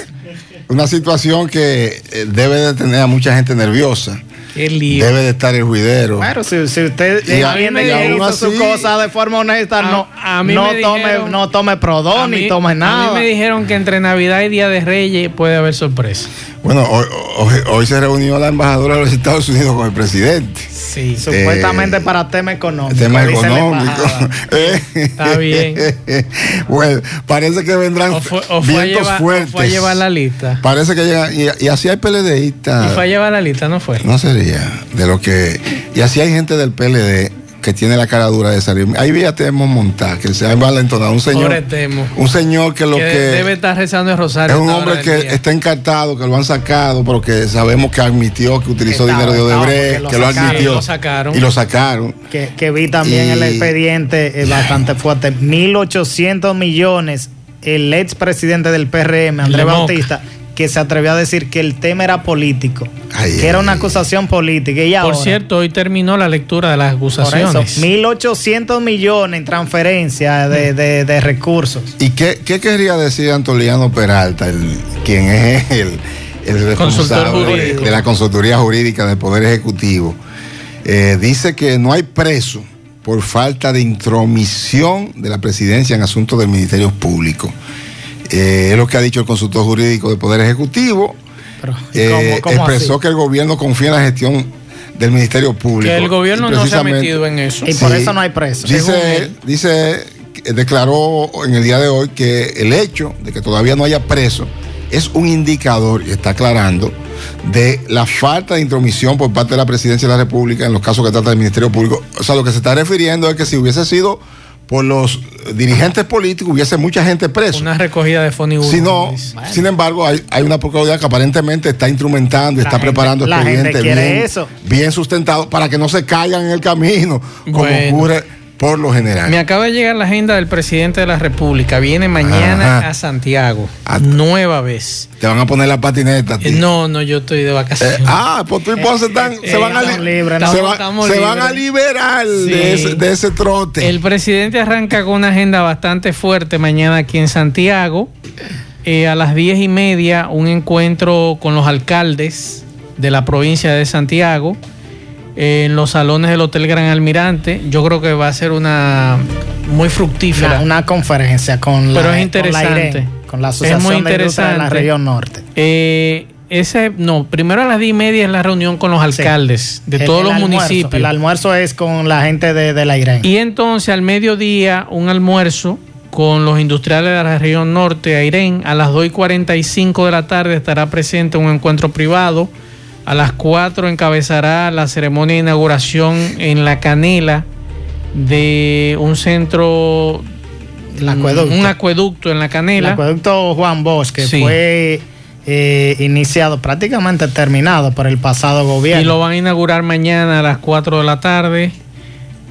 Una situación que debe de tener a mucha gente nerviosa. Qué lío. Debe de estar el juidero. Bueno, si, si usted Y a- que aún hizo su cosa de forma honesta, no, a mí no, me tome, dijeron- no tome prodón A ni mí- tome A nada. mí me dijeron que entre Navidad y Día de Reyes puede haber sorpresa. Bueno, hoy, hoy- hoy se reunió la embajadora de los Estados Unidos con el presidente. Sí. Supuestamente para tema económico. Tema económico. Eh, Está bien. bueno, parece que vendrán O fue, o fue a vientos llevar, o fuertes. fue a llevar la lista. Parece que llega. Y, y así hay Y PLDistas. fue a llevar la lista, ¿no fue? No sería. De lo que. Y así hay gente del PLD que tiene la cara dura de salir. Ahí vi a Temo montar, que se ha envalentonado. Un señor. Pobre Temo. Un señor que lo que, que. debe estar rezando el rosario. Es un hombre que día. está encartado, que lo han sacado, pero que sabemos que admitió que utilizó Que estaba- dinero de Odebrecht, que lo lo sacaron. admitió. Lo sacaron. Y lo sacaron. que, que vi también Y- el expediente eh, bastante fuerte. 1.800 millones. El expresidente del PRM, Andrés moca. Que se atrevió a decir que el tema era político. Ay, que ay, era una acusación política. Y Por ahora, cierto, hoy terminó la lectura de las por eso, acusaciones. 1.800 millones en transferencia de, de- de recursos. ¿Y qué, qué querría decir Antoliano Peralta, el, quien es el, el Consultor responsable de la consultoría jurídica del Poder Ejecutivo? Eh, dice que no hay preso por falta de intromisión de la presidencia en asuntos del Ministerio Público. Eh, es lo que ha dicho el consultor jurídico del Poder Ejecutivo. Pero, ¿y Eh, cómo- cómo expresó así? que el gobierno confía en la gestión del Ministerio Público. que el gobierno no se ha metido en eso. Y por Sí. eso no hay presos. Dice, él. dice, declaró en el día de hoy que el hecho de que todavía no haya preso es un indicador, y está aclarando, de la falta de intromisión por parte de la presidencia de la República en los casos que trata el Ministerio Público. O sea, lo que se está refiriendo es que si hubiese sido por los dirigentes políticos, hubiese mucha gente presa. Una recogida de Fonny Si no, sin embargo, hay, hay una procuraduría que aparentemente está instrumentando y La está gente- preparando la gente expedientes quiere bien, eso. bien sustentados para que no se caigan en el camino, como Bueno. ocurre por lo general. Me acaba de llegar la agenda del presidente de la República. Viene mañana Ajá. a Santiago. Nueva vez. Te van a poner la patineta. ti. Eh, No, no, yo estoy de vacaciones. Eh, ah, pues tú y Ponce están, se van a, li- estamos- se va- estamos se van a libres. liberar Sí. de, ese, de ese trote. El presidente arranca con una agenda bastante fuerte mañana aquí en Santiago. Eh, a las diez y media, un encuentro con los alcaldes de la provincia de Santiago eh, en los salones del Hotel Gran Almirante. Yo creo que va a ser una muy fructífera. Una, una conferencia con la, Pero es con la. IREN, con la Es Asociación muy de la. Región Norte. Eh, ese, no, primero a las diez y media es la reunión con los alcaldes de todos el los almuerzo, municipios. El almuerzo es con la gente de, de la IREN. Y entonces al mediodía un almuerzo con los industriales de la región norte, Airén. A las 2 y 45 de la tarde estará presente un encuentro privado. A las 4 encabezará la ceremonia de inauguración en La Canela de un centro, El acueducto. un acueducto en La El Canela. acueducto Juan Bosch, que Sí. fue eh, iniciado, prácticamente terminado por el pasado gobierno. Y lo van a inaugurar mañana a las 4 de la tarde.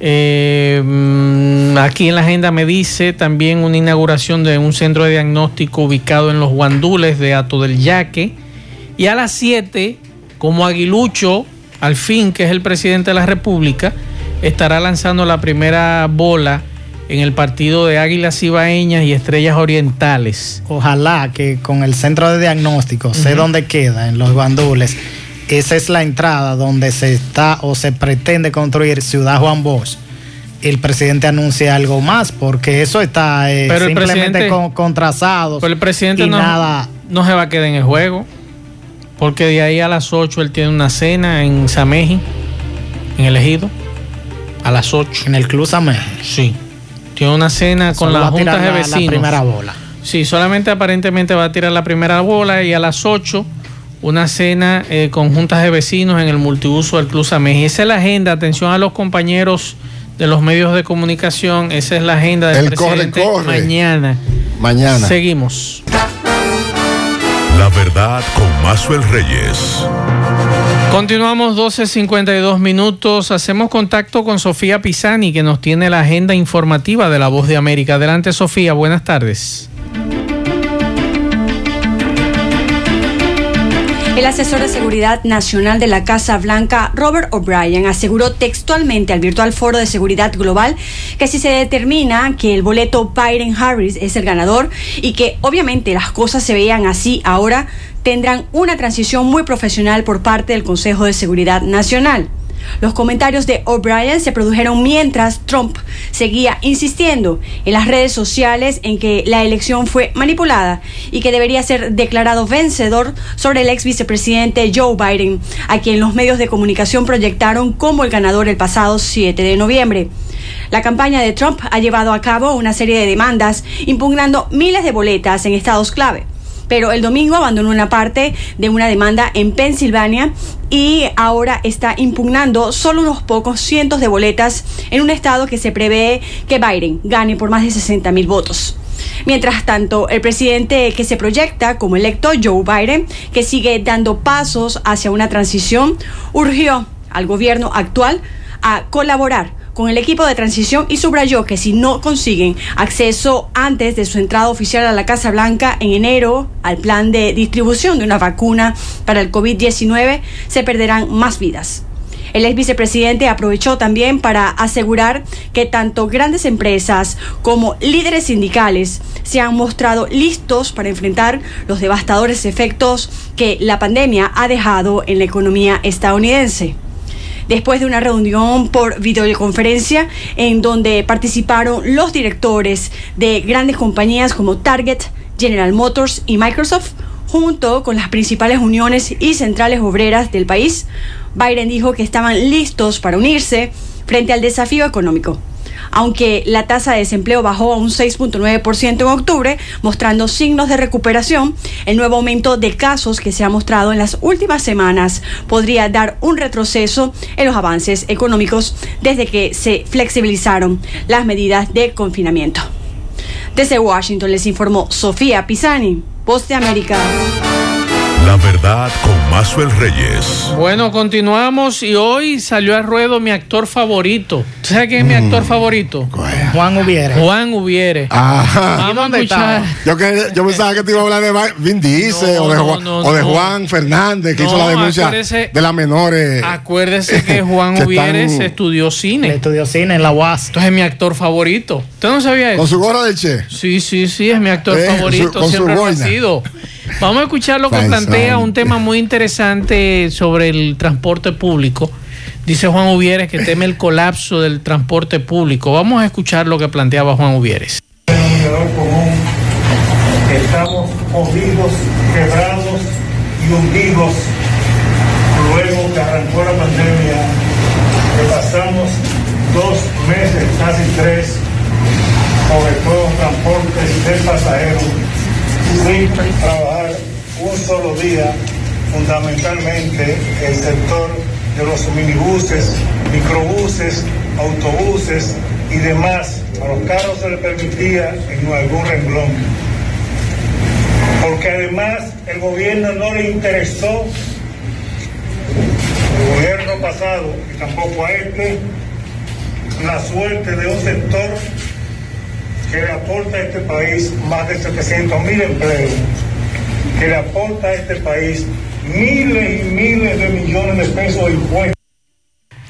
Eh, mm, aquí en la agenda me dice también una inauguración de un centro de diagnóstico ubicado en los guandules de Ato del Yaque. Y a las 7, como Aguilucho, al fin, que es el presidente de la República, estará lanzando la primera bola en el partido de Águilas Ibaeñas y Estrellas Orientales. Ojalá que con el centro de diagnóstico, sé dónde queda, en los bandules, esa es la entrada donde se está o se pretende construir Ciudad Juan Bosch. El presidente anuncia algo más, porque eso está eh, simplemente con, con trazados Pero el presidente y no, nada. no se va a quedar en el juego. Porque de ahí a las 8 él tiene una cena en Sameji, en el ejido. A las 8. En el Club Sameji. Sí. Tiene una cena con Solo las va a tirar juntas de la- la vecinos. primera bola. Sí, solamente aparentemente va a tirar la primera bola y a las 8 una cena eh, con juntas de vecinos en el multiuso del Club Sameji. Esa es la agenda. Atención a los compañeros de los medios de comunicación. Esa es la agenda del El corre, presidente corre. mañana. Mañana. Seguimos. La verdad con Mazuel Reyes. Continuamos 12.52 minutos. Hacemos contacto con Sofía Pisani, que nos tiene la agenda informativa de La Voz de América. Adelante, Sofía. Buenas tardes. El asesor de seguridad nacional de la Casa Blanca, Robert O'Brien, aseguró textualmente al virtual foro de seguridad global que si se determina que el boleto Biden-Harris es el ganador y que obviamente las cosas se veían así ahora, tendrán una transición muy profesional por parte del Consejo de Seguridad Nacional. Los comentarios de O'Brien se produjeron mientras Trump seguía insistiendo en las redes sociales en que la elección fue manipulada y que debería ser declarado vencedor sobre el ex vicepresidente Joe Biden, a quien los medios de comunicación proyectaron como el ganador el pasado 7 de noviembre. La campaña de Trump ha llevado a cabo una serie de demandas impugnando miles de boletas en estados clave pero el domingo abandonó una parte de una demanda en Pensilvania y ahora está impugnando solo unos pocos cientos de boletas en un estado que se prevé que Biden gane por más de 60 mil votos. Mientras tanto, el presidente que se proyecta como electo, Joe Biden, que sigue dando pasos hacia una transición, urgió al gobierno actual a colaborar con el equipo de transición y subrayó que si no consiguen acceso antes de su entrada oficial a la Casa Blanca en enero al plan de distribución de una vacuna para el COVID-19, se perderán más vidas. El ex vicepresidente aprovechó también para asegurar que tanto grandes empresas como líderes sindicales se han mostrado listos para enfrentar los devastadores efectos que la pandemia ha dejado en la economía estadounidense después de una reunión por videoconferencia en donde participaron los directores de grandes compañías como Target, General Motors y Microsoft, junto con las principales uniones y centrales obreras del país. Biden dijo que estaban listos para unirse frente al desafío económico aunque la tasa de desempleo bajó a un 6.9% en octubre, mostrando signos de recuperación, el nuevo aumento de casos que se ha mostrado en las últimas semanas podría dar un retroceso en los avances económicos desde que se flexibilizaron las medidas de confinamiento. Desde Washington les informó Sofía Pisani, Voz de América. La verdad con Mazuel Reyes. Bueno, continuamos y hoy salió al ruedo mi actor favorito. ¿Tú ¿Sabes quién es mi actor favorito? Juan Ubiere. Juan Ubiere. Ajá. Vamos a dónde escuchar. Yo, que, yo pensaba que te iba a hablar de Vin Diesel o de, Juan, no, o de no. Juan Fernández, que No, hizo la denuncia acuérdese- de las menores. Acuérdese que Juan Que están- estudió cine. Estudió cine en la UAS. Entonces es mi actor favorito. ¿Usted no sabía eso? Con su gorra del Che. Sí, sí, sí, es mi actor Eh, favorito. su- con su siempre lo ha sido. Vamos a escuchar lo que plantea un tema muy interesante sobre el transporte público. Dice Juan Uvieres que teme el colapso del transporte público. Vamos a escuchar lo que planteaba Juan Uvieres. denominador común. Estamos jodidos, quebrados y hundidos luego que arrancó la pandemia, que pasamos dos meses, casi tres, sobre todo transportes de pasajeros, sin trabajar un solo día, fundamentalmente el sector de los minibuses, microbuses, autobuses y demás. A los carros se les permitía en algún renglón. Porque además el gobierno no le interesó, el gobierno pasado y tampoco a este, la suerte de un sector que le aporta a este país más de 700 mil empleos, que le aporta a este país miles y miles de millones de pesos de impuestos.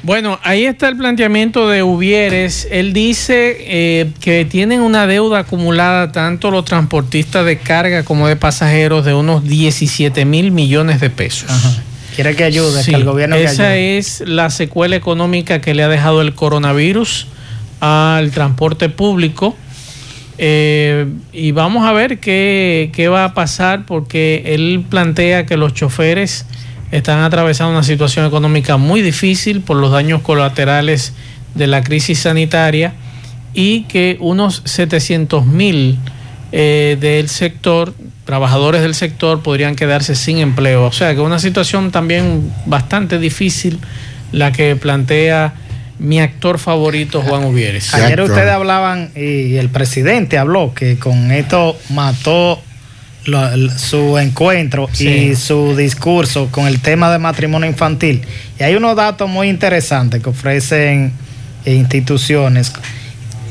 Bueno, ahí está el planteamiento de Uvieres. Él dice eh, que tienen una deuda acumulada tanto los transportistas de carga como de pasajeros de unos 17 mil millones de pesos. Quiere que ayude, Sí, que el gobierno esa ayude. es la secuela económica que le ha dejado el coronavirus al transporte público. Eh, y vamos a ver qué, qué va a pasar porque él plantea que los choferes están atravesando una situación económica muy difícil por los daños colaterales de la crisis sanitaria y que unos 700 mil eh, del sector, trabajadores del sector, podrían quedarse sin empleo. O sea que una situación también bastante difícil la que plantea mi actor favorito, Juan Uvieres. Ayer ustedes hablaban y el presidente habló que con esto mató lo- su encuentro Sí. y su discurso con el tema de matrimonio infantil. Y hay unos datos muy interesantes que ofrecen instituciones.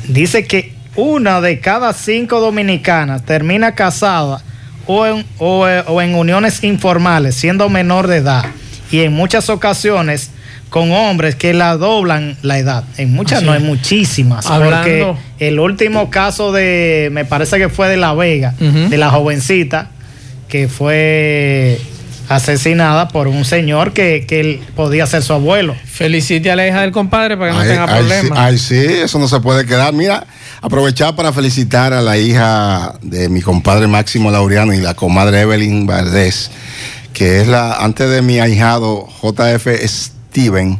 Dice que una de cada cinco dominicanas termina casada o en, o, o en uniones informales siendo menor de edad y en muchas ocasiones con hombres que la doblan la edad. En muchas, Así no, en muchísimas. Hablando- Porque el último caso de, me parece que fue de La Vega, de la jovencita que fue asesinada por un señor que, que él podía ser su abuelo. Felicite a la hija del compadre para que no tenga ay, sí, problemas. ay, sí, eso no se puede quedar. Mira, aprovechar para felicitar a la hija de mi compadre Máximo Laureano y la comadre Evelyn Valdés, que es la, antes de mi ahijado JF Steven,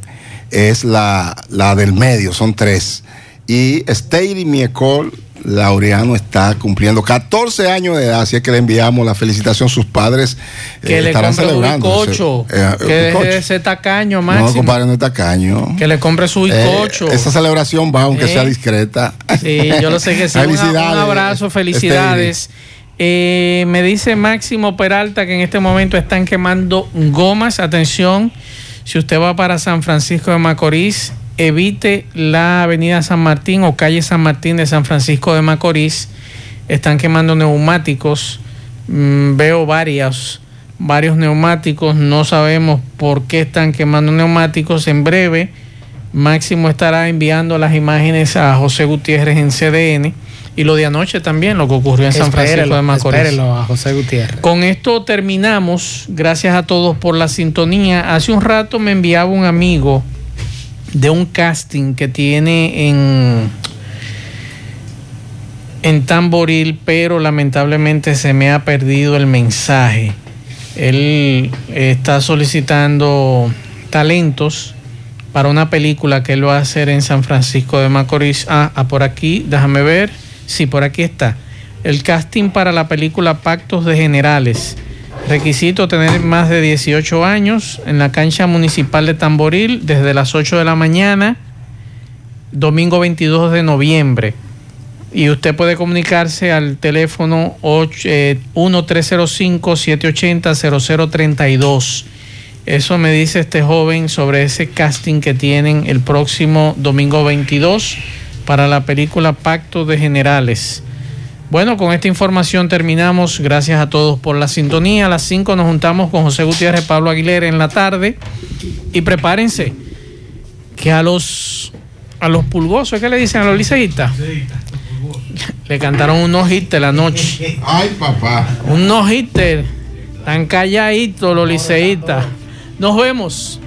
es la, la del medio, son tres. Y Steiri Miecol Laureano está cumpliendo 14 años de edad, así es que le enviamos la felicitación. Sus padres que eh, le estarán compre un celebrando. bizcocho. Eh, eh, que deje de ser tacaño, No, Máximo. compadre, no es tacaño. que le compre su bizcocho. Eh, esa celebración va, aunque Eh. sea discreta. Sí, yo lo sé que sí. Un- Felicidades. Un abrazo, felicidades. Eh, me dice Máximo Peralta que en este momento están quemando gomas. Atención, si usted va para San Francisco de Macorís, evite la avenida San Martín o calle San Martín de San Francisco de Macorís. Están quemando neumáticos. Mm, veo varios, varios neumáticos. No sabemos por qué están quemando neumáticos. En breve, Máximo estará enviando las imágenes a José Gutiérrez en CDN. Y lo de anoche también, lo que ocurrió en San Francisco de Macorís. a José Gutiérrez. Con esto terminamos. Gracias a todos por la sintonía. Hace un rato me enviaba un amigo de un casting que tiene en en Tamboril, pero lamentablemente se me ha perdido el mensaje. Él está solicitando talentos para una película que él va a hacer en San Francisco de Macorís. Ah, ah, por aquí, déjame ver. Sí, por aquí está. El casting para la película Pactos de Generales. Requisito tener más de 18 años en la cancha municipal de Tamboril desde las 8 de la mañana, domingo 22 de noviembre. Y usted puede comunicarse al teléfono eh, 1305-780-0032. Eso me dice este joven sobre ese casting que tienen el próximo domingo 22 para la película Pacto de Generales. Bueno, con esta información terminamos. Gracias a todos por la sintonía. A las 5 nos juntamos con José Gutiérrez y Pablo Aguilera en la tarde. Y prepárense que a los a los pulgosos, ¿qué le dicen a los liceístas? Le cantaron un no-hitter la noche. Ay, papá. Un no-hitter. Tan calladitos los liceístas. Nos vemos.